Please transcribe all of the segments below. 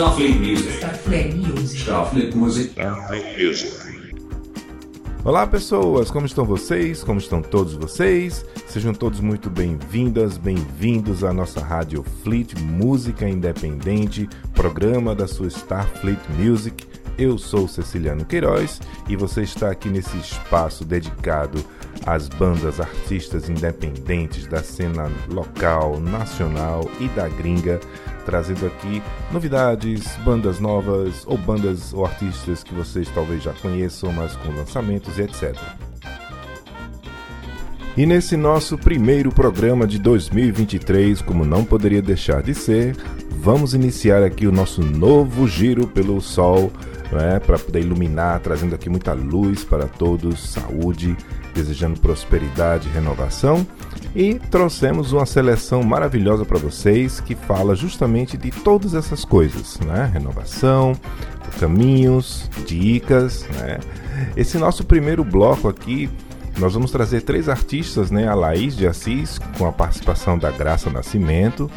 Starfleet Music. Starfleet Music. Starfleet Music. Starfleet Music. Olá pessoas, como estão vocês? Como estão todos vocês? Sejam todos muito bem-vindas, bem-vindos à nossa Rádio Fleet Música Independente, programa da sua Starfleet Music. Eu sou Ceciliano Queiroz e você está aqui nesse espaço dedicado às bandas artistas independentes da cena local, nacional e da gringa, trazendo aqui novidades, bandas novas ou bandas ou artistas que vocês talvez já conheçam, mas com lançamentos e etc. E nesse nosso primeiro programa de 2023, como não poderia deixar de ser, vamos iniciar aqui o nosso novo giro pelo sol, né, para poder iluminar, trazendo aqui muita luz para todos, saúde, desejando prosperidade renovação. E trouxemos uma seleção maravilhosa para vocês que fala justamente de todas essas coisas, né? Renovação, caminhos, dicas, né? Esse nosso primeiro bloco aqui nós vamos trazer três artistas, né? A Laís de Assis, com a participação da Graça Nascimento,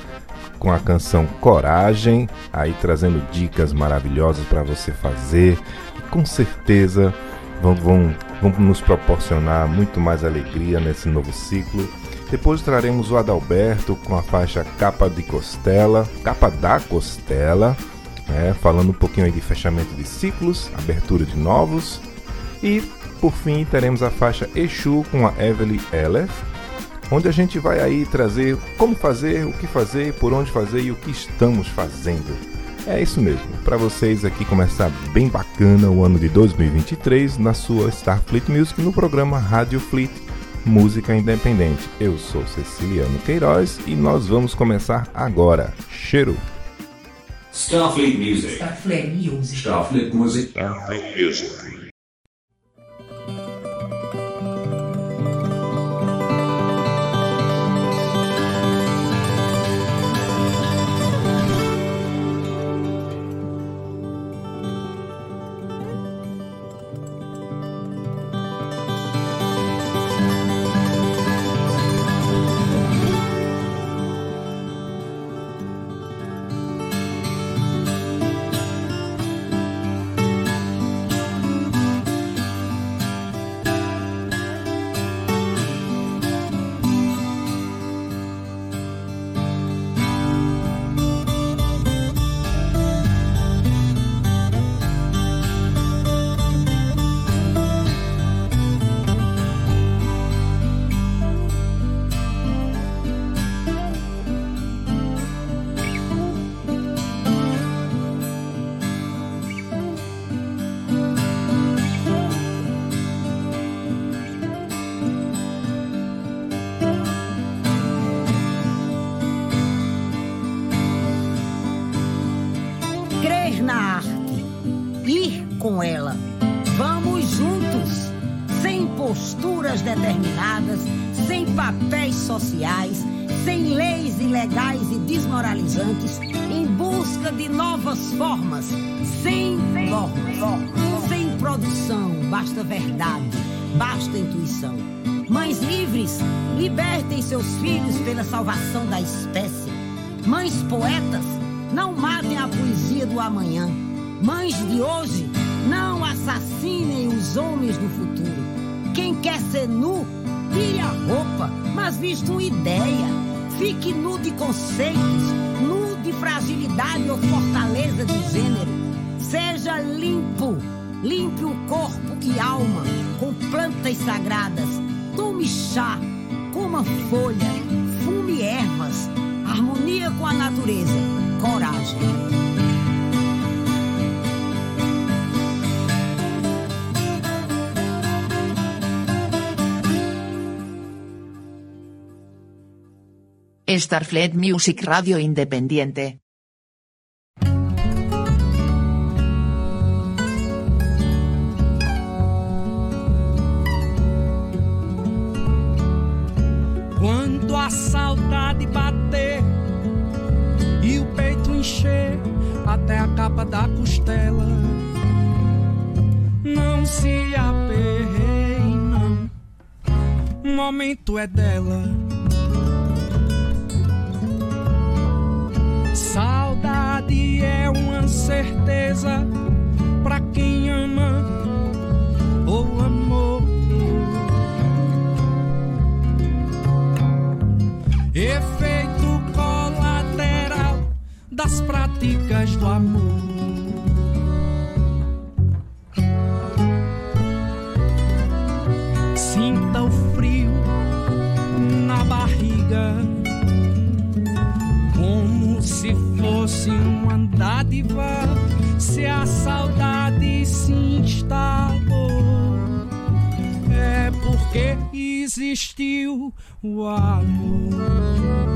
com a canção Coragem, aí trazendo dicas maravilhosas para você fazer. E com certeza vão, vão, vão nos proporcionar muito mais alegria nesse novo ciclo. Depois traremos o Adalberto com a faixa Capa de Costela, Capa da Costela, né? falando um pouquinho aí de fechamento de ciclos, abertura de novos. E por fim teremos a faixa Exu com a Evelyn Eller, onde a gente vai aí trazer como fazer, o que fazer, por onde fazer e o que estamos fazendo. É isso mesmo, para vocês aqui começar bem bacana o ano de 2023 na sua Starfleet Music no programa Rádio Fleet Música Independente. Eu sou Ceciliano Queiroz e nós vamos começar agora. Cheiro! Starfleet Music. Starfleet Music. Starfleet Music. Starfleet Music. Papéis sociais, sem leis ilegais e desmoralizantes, em busca de novas formas, sem normas, sem produção, basta verdade, basta intuição. Mães livres, libertem seus filhos pela salvação da espécie. Mães poetas, não matem a poesia do amanhã. Mães de hoje, não assassinem os homens do futuro. Quem quer ser nu, tire a roupa, mas vista uma ideia. Fique nu de conceitos, nu de fragilidade ou fortaleza de gênero. Seja limpo, limpe o corpo e alma com plantas sagradas. Tome chá, coma folha, fume ervas, harmonia com a natureza, coragem. Starfleet Music Radio Independiente. Quando a saudade bater e o peito encher até a capa da costela, não se aperreie, não. O momento é dela. uma certeza para quem ama o amor. Efeito colateral das práticas do amor. Sinta o frio na barriga. dádiva se a saudade se instalou. É porque existiu o amor.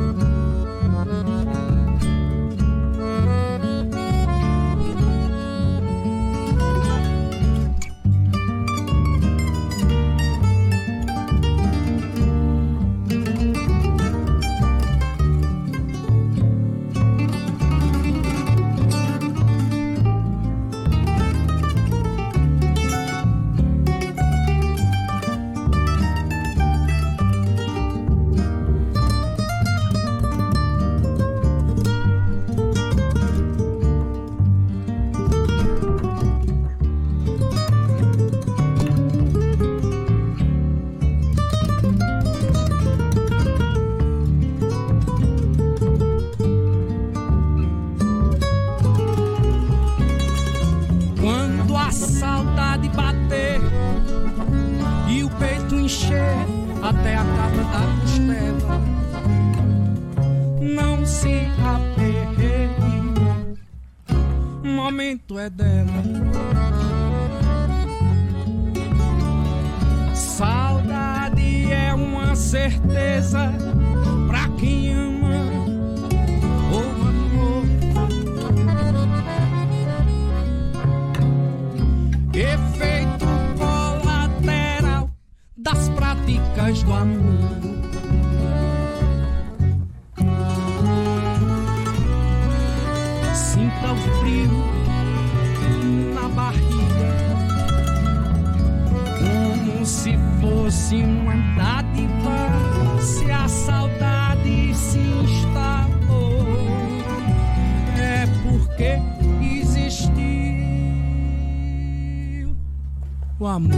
o amor.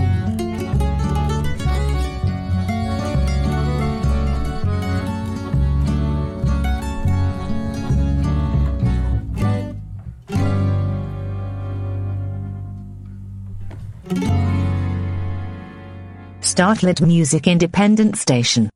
Startlet Music Independent Station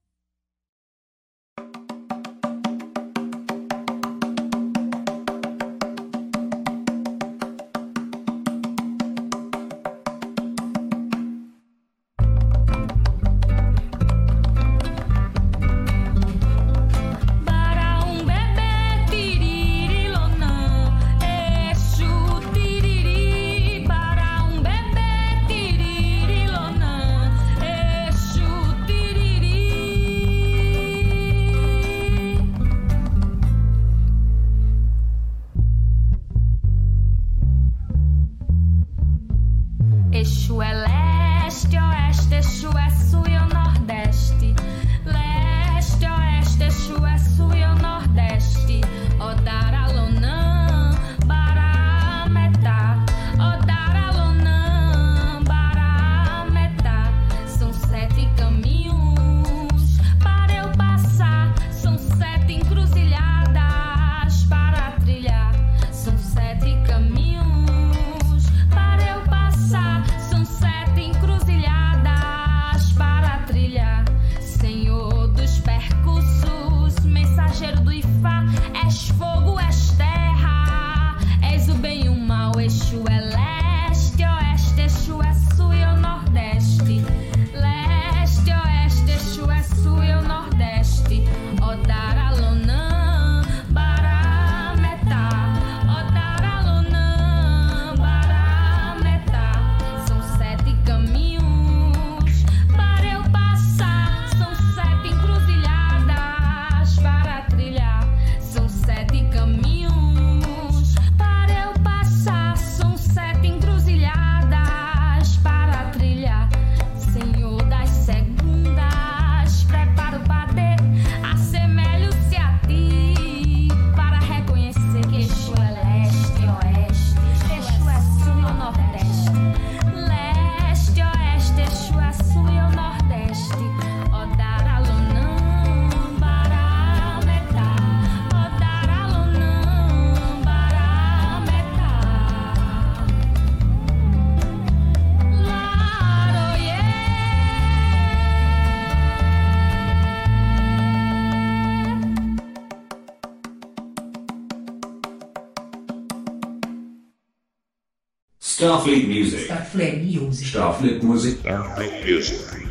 Starfleet Music. Starfleet Music.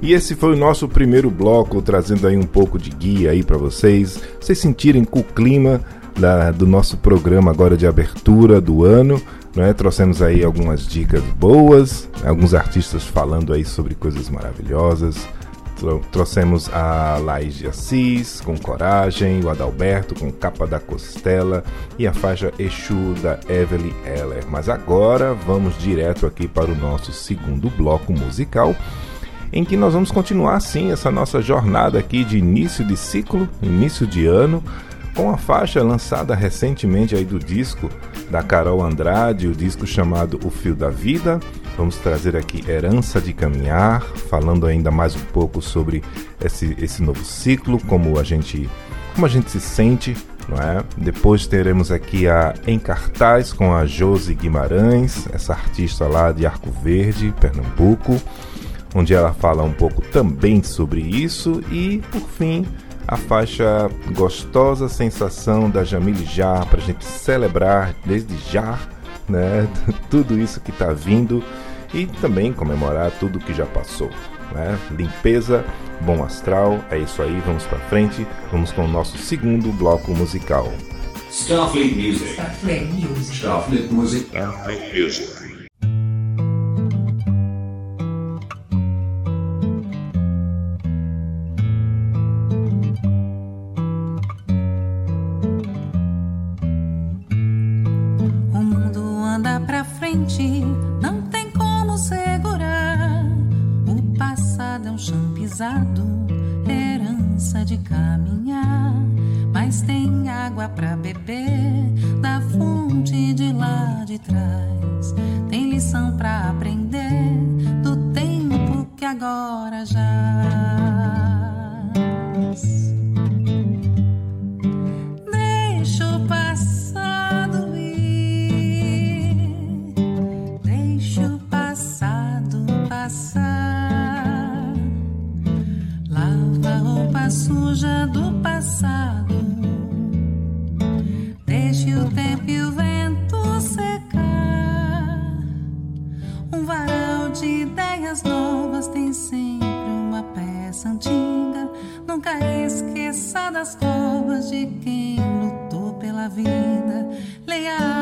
E esse foi o nosso primeiro bloco, trazendo aí um pouco de guia aí para vocês, vocês sentirem com o clima da- do nosso programa agora de abertura do ano. Né? Trouxemos aí algumas dicas boas, alguns artistas falando aí sobre coisas maravilhosas. Tro- Trouxemos a Laís de Assis com Coragem, o Adalberto com Capa da Costela e a faixa Exu da Evelyn Heller. Mas agora vamos direto aqui para o nosso segundo bloco musical em que nós vamos continuar sim essa nossa jornada aqui de início de ciclo, início de ano, com a faixa lançada recentemente aí do disco da Carol Andrade, o disco chamado O Fio da Vida. Vamos trazer aqui Herança de Caminhar, falando ainda mais um pouco sobre esse, esse novo ciclo, como a gente como a gente se sente, não é? Depois teremos aqui a Em Cartaz com a Josi Guimarães, essa artista lá de Arco Verde, Pernambuco onde ela fala um pouco também sobre isso e, por fim, a faixa Gostosa Sensação da Jamile Jar para a gente celebrar desde já, né, tudo isso que está vindo e também comemorar tudo que já passou. Né? Limpeza, bom astral, é isso aí, vamos para frente, vamos com o nosso segundo bloco musical. Starfleet Music. Starfleet Music. Starfleet Music. Starfleet Music. Água pra beber da fonte de lá de trás. Tem lição pra aprender do tempo que agora já. Vida. Leia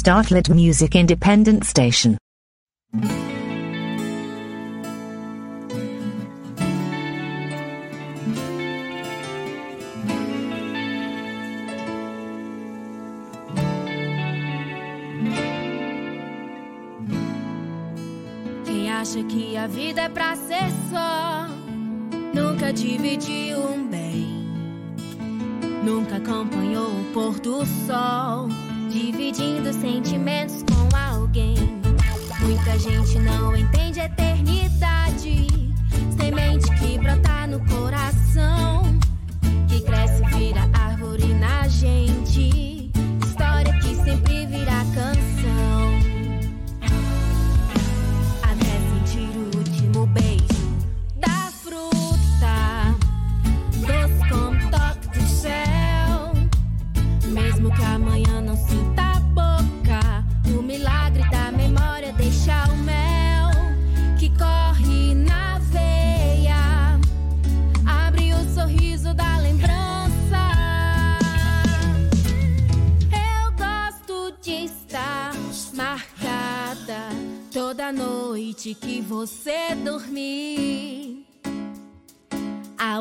Startlet Music Independent Station. Quem acha que a vida é pra ser só, nunca dividiu um bem. Nunca acompanhou o pôr do sol, dividindo sentimentos com alguém. Muita gente não entende a eternidade, semente que brota no coração, que cresce e vira árvore na gente.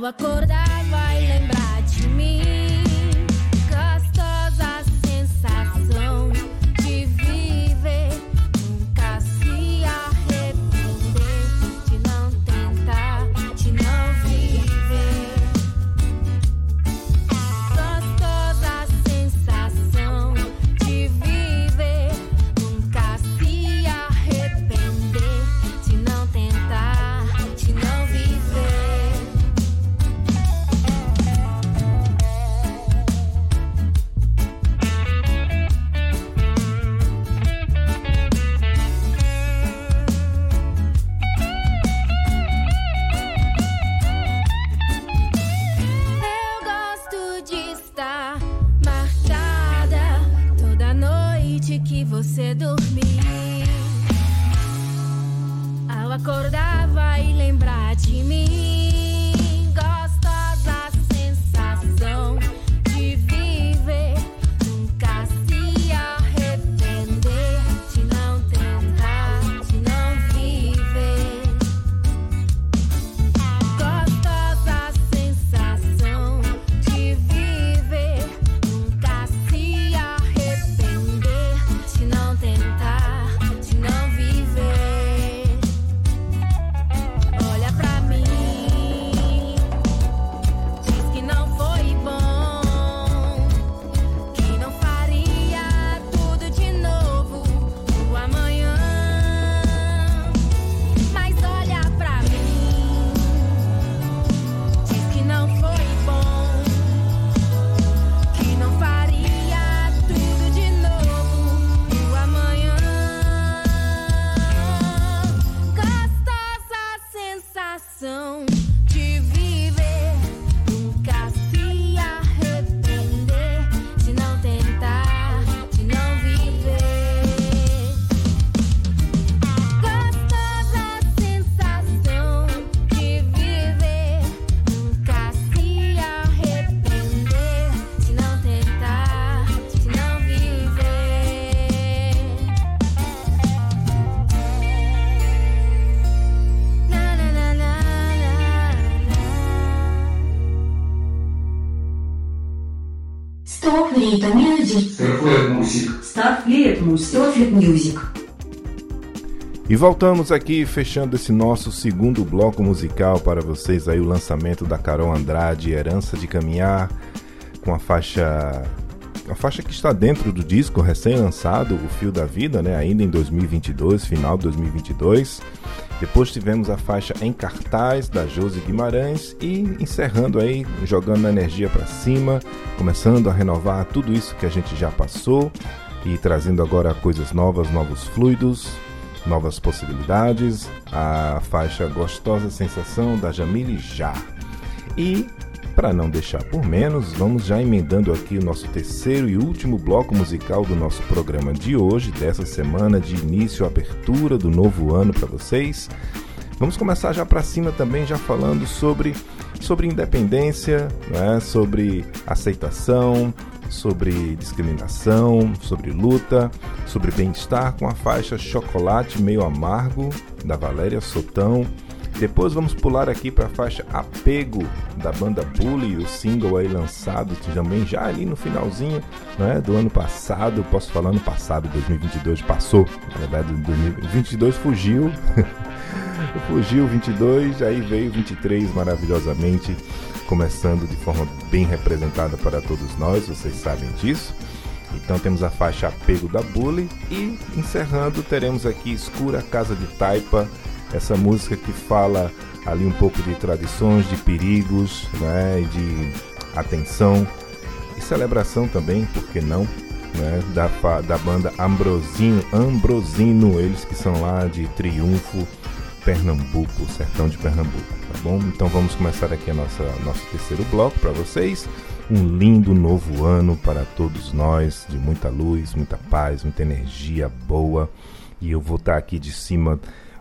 Acordar, noite que você dormir. Ao acordar, vai lembrar de mim. Starfleet Music. E voltamos aqui fechando esse nosso segundo bloco musical para vocês aí o lançamento da Carol Andrade, Herança de Caminhar, com a faixa a faixa que está dentro do disco recém-lançado, O Fio da Vida, né, ainda em 2022, final de 2022. Depois tivemos a faixa Em Cartaz da Josi Guimarães e encerrando aí, jogando a energia para cima, começando a renovar tudo isso que a gente já passou e trazendo agora coisas novas, novos fluidos, novas possibilidades, a faixa Gostosa Sensação da Jamile Já. E para não deixar por menos, vamos já emendando aqui o nosso terceiro e último bloco musical do nosso programa de hoje, dessa semana de início, abertura do novo ano para vocês. Vamos começar já para cima também, já falando sobre, sobre independência, né? sobre aceitação, sobre discriminação, sobre luta, sobre bem-estar com a faixa Chocolate Meio Amargo da Valéria Sotão. Depois vamos pular aqui para a faixa Apego da banda Bully, o single aí lançado também já ali no finalzinho né, do ano passado. Posso falar no passado, 2022 passou, na verdade 2022 fugiu. fugiu 22, aí veio 23 maravilhosamente, começando de forma bem representada para todos nós, vocês sabem disso. Então temos a faixa Apego da Bully e encerrando teremos aqui Escura Casa de Taipa essa música que fala ali um pouco de tradições, de perigos, né, de atenção e celebração também, por que não, né, da, da banda Ambrosino, Ambrosino, eles que são lá de Triunfo, Pernambuco, sertão de Pernambuco, tá bom? Então vamos começar aqui a nossa nosso terceiro bloco para vocês. Um lindo novo ano para todos nós, de muita luz, muita paz, muita energia boa. E eu vou estar aqui de cima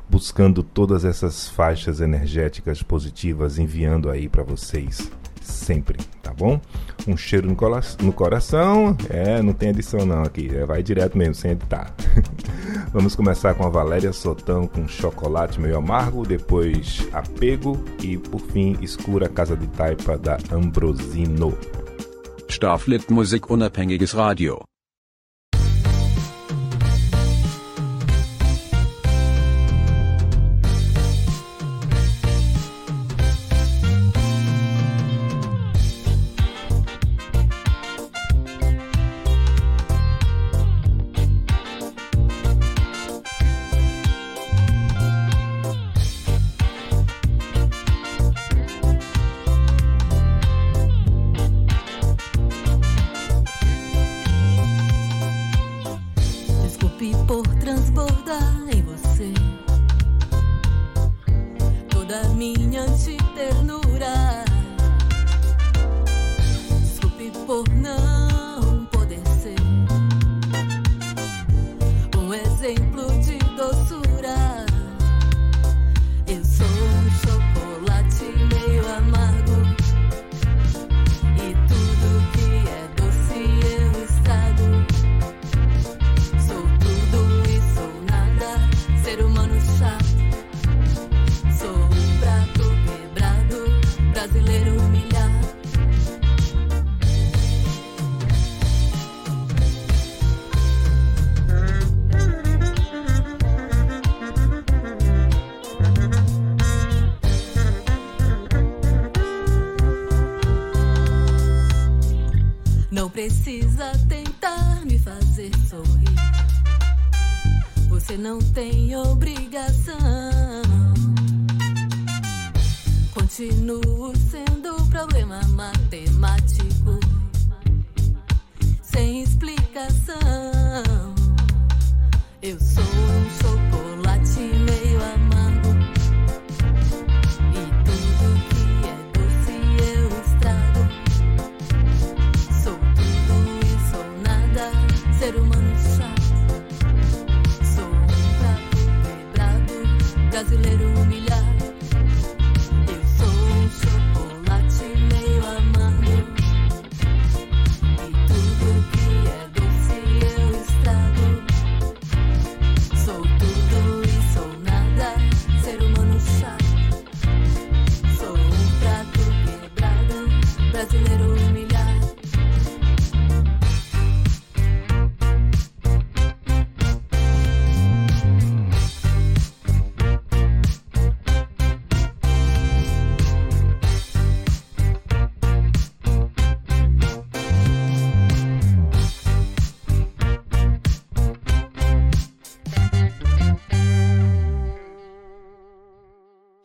buscando todas essas faixas energéticas positivas, enviando aí para vocês sempre, tá bom? Um cheiro no, no, coração, é, não tem edição não aqui, é, vai direto mesmo, sem editar. Vamos começar com a Valéria Sotão com chocolate meio amargo, depois apego e por fim escura casa de taipa da Ambrosino. Musik unabhängiges Radio. l'umilà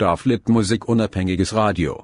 Starflit Musik unabhängiges Radio.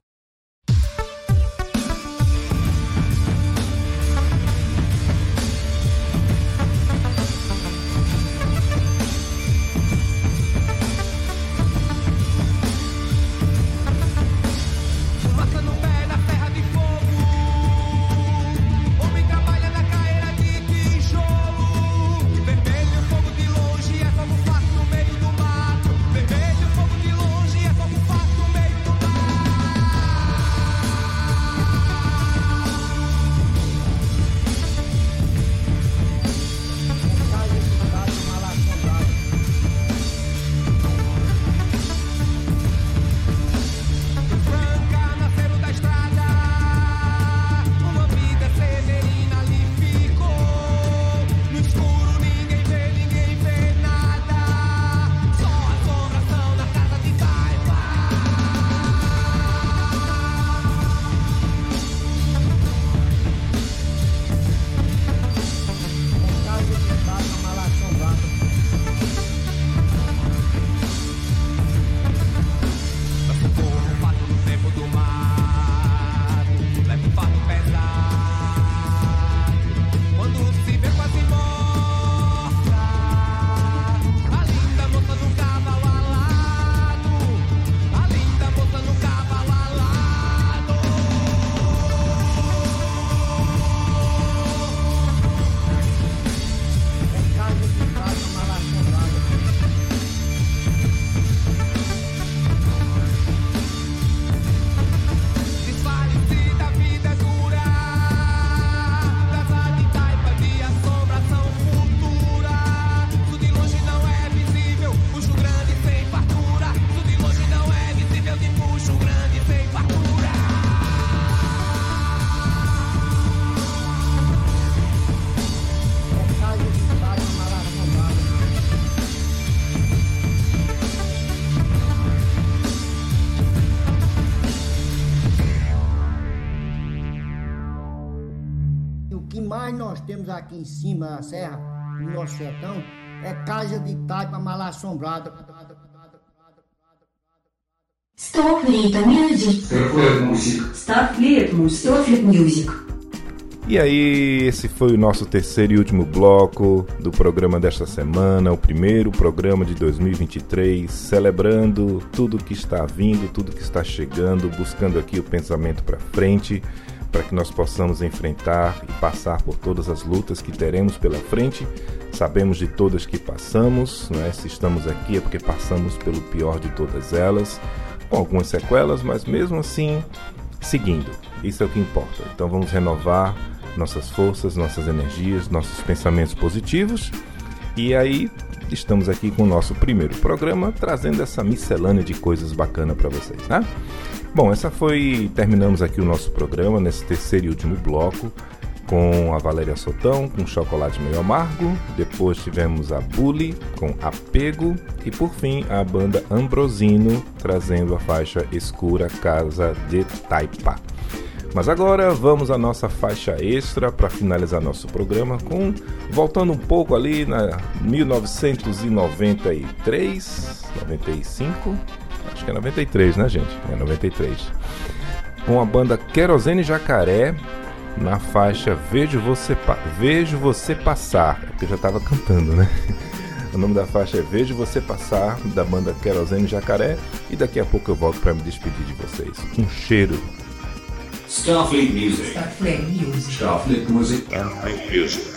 Aqui em cima da serra, no nosso sertão, é casa de taipa mal assombrada. Starfleet Music. Starfleet Music. Starfleet Music. Starfleet Music. E aí, esse foi o nosso terceiro e último bloco do programa desta semana, o primeiro programa de 2023, celebrando tudo que está vindo, tudo que está chegando, buscando aqui o pensamento para frente, para que nós possamos enfrentar e passar por todas as lutas que teremos pela frente. Sabemos de todas que passamos, não é? se estamos aqui é porque passamos pelo pior de todas elas, com algumas sequelas, mas mesmo assim seguindo. Isso é o que importa. Então vamos renovar nossas forças, nossas energias, nossos pensamentos positivos. E aí estamos aqui com o nosso primeiro programa, trazendo essa miscelânea de coisas bacanas para vocês, né? Bom, essa foi. Terminamos aqui o nosso programa nesse terceiro e último bloco com a Valéria Sotão com chocolate meio amargo. Depois tivemos a Bully com apego e por fim a banda Ambrosino trazendo a faixa escura Casa de Taipa. Mas agora vamos à nossa faixa extra para finalizar nosso programa com voltando um pouco ali na 1993, 95, acho que é 93, né, gente? É 93. Com a banda Querosene Jacaré na faixa Vejo Você, pa Vejo Você Passar, é porque eu já estava cantando, né? O nome da faixa é Vejo Você Passar, da banda Querosene Jacaré, e daqui a pouco eu volto para me despedir de vocês. Um cheiro. Starfleet Music. Starfleet Music. Starfleet Music. Starfleet Music.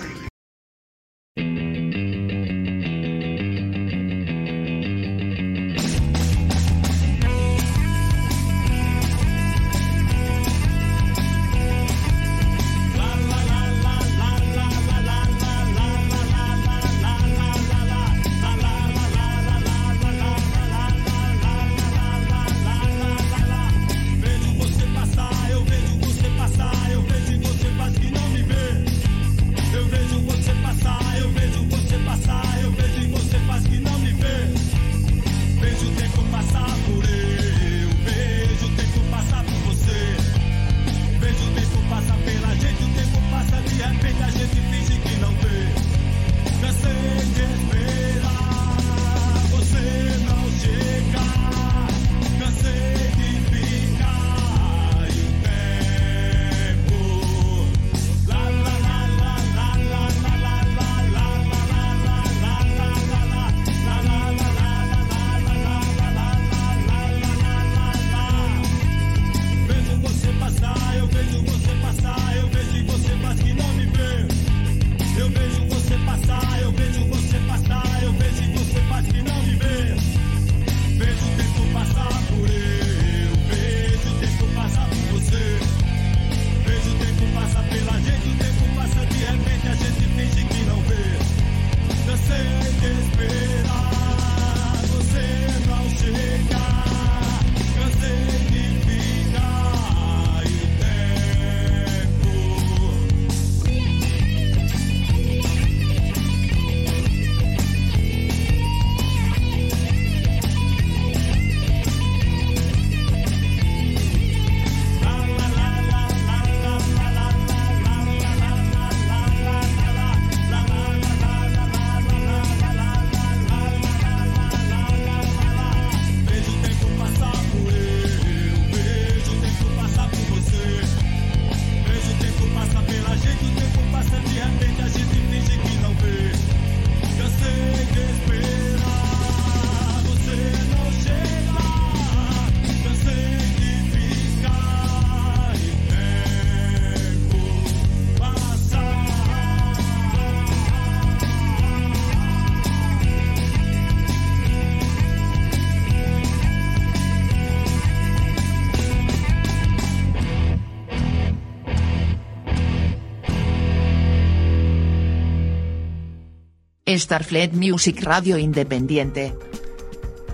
Starfleet Music Radio Independiente.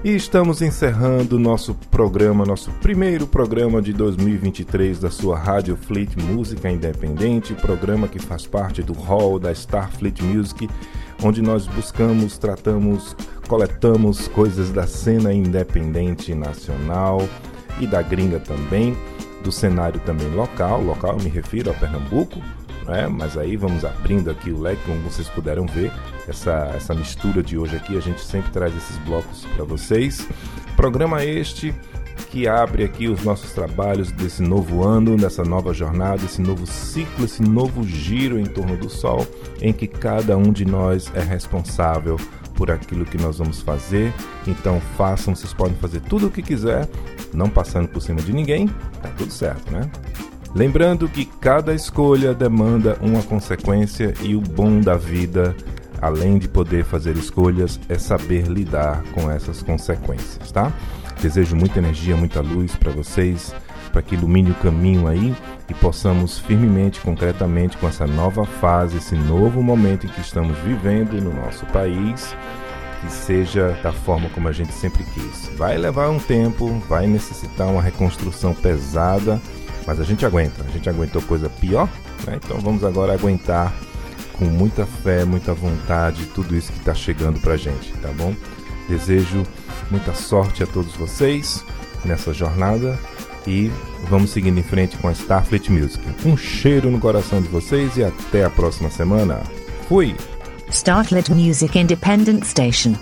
E estamos encerrando nosso programa, nosso primeiro programa de 2023 da sua Rádio Fleet Música Independente, programa que faz parte do hall da Starfleet Music, onde nós buscamos, tratamos, coletamos coisas da cena independente nacional e da gringa também, do cenário também local, local me refiro a Pernambuco, né? mas aí vamos abrindo aqui o leque, como vocês puderam ver, essa, essa mistura de hoje aqui, a gente sempre traz esses blocos para vocês. Programa este que abre aqui os nossos trabalhos desse novo ano, dessa nova jornada, esse novo ciclo, esse novo giro em torno do Sol, em que cada um de nós é responsável por aquilo que nós vamos fazer. Então façam, vocês podem fazer tudo o que quiser, não passando por cima de ninguém, tá tudo certo, né? Lembrando que cada escolha demanda uma consequência e o bom da vida, além de poder fazer escolhas, é saber lidar com essas consequências, tá? Desejo muita energia, muita luz para vocês, para que ilumine o caminho aí e possamos firmemente, concretamente, com essa nova fase, esse novo momento em que estamos vivendo no nosso país, que seja da forma como a gente sempre quis. Vai levar um tempo, vai necessitar uma reconstrução pesada mas a gente aguenta, a gente aguentou coisa pior, né? Então vamos agora aguentar com muita fé, muita vontade, tudo isso que está chegando pra gente, tá bom? Desejo muita sorte a todos vocês nessa jornada e vamos seguindo em frente com a Starfleet Music. Um cheiro no coração de vocês e até a próxima semana. Fui! Starfleet Music Independent Station.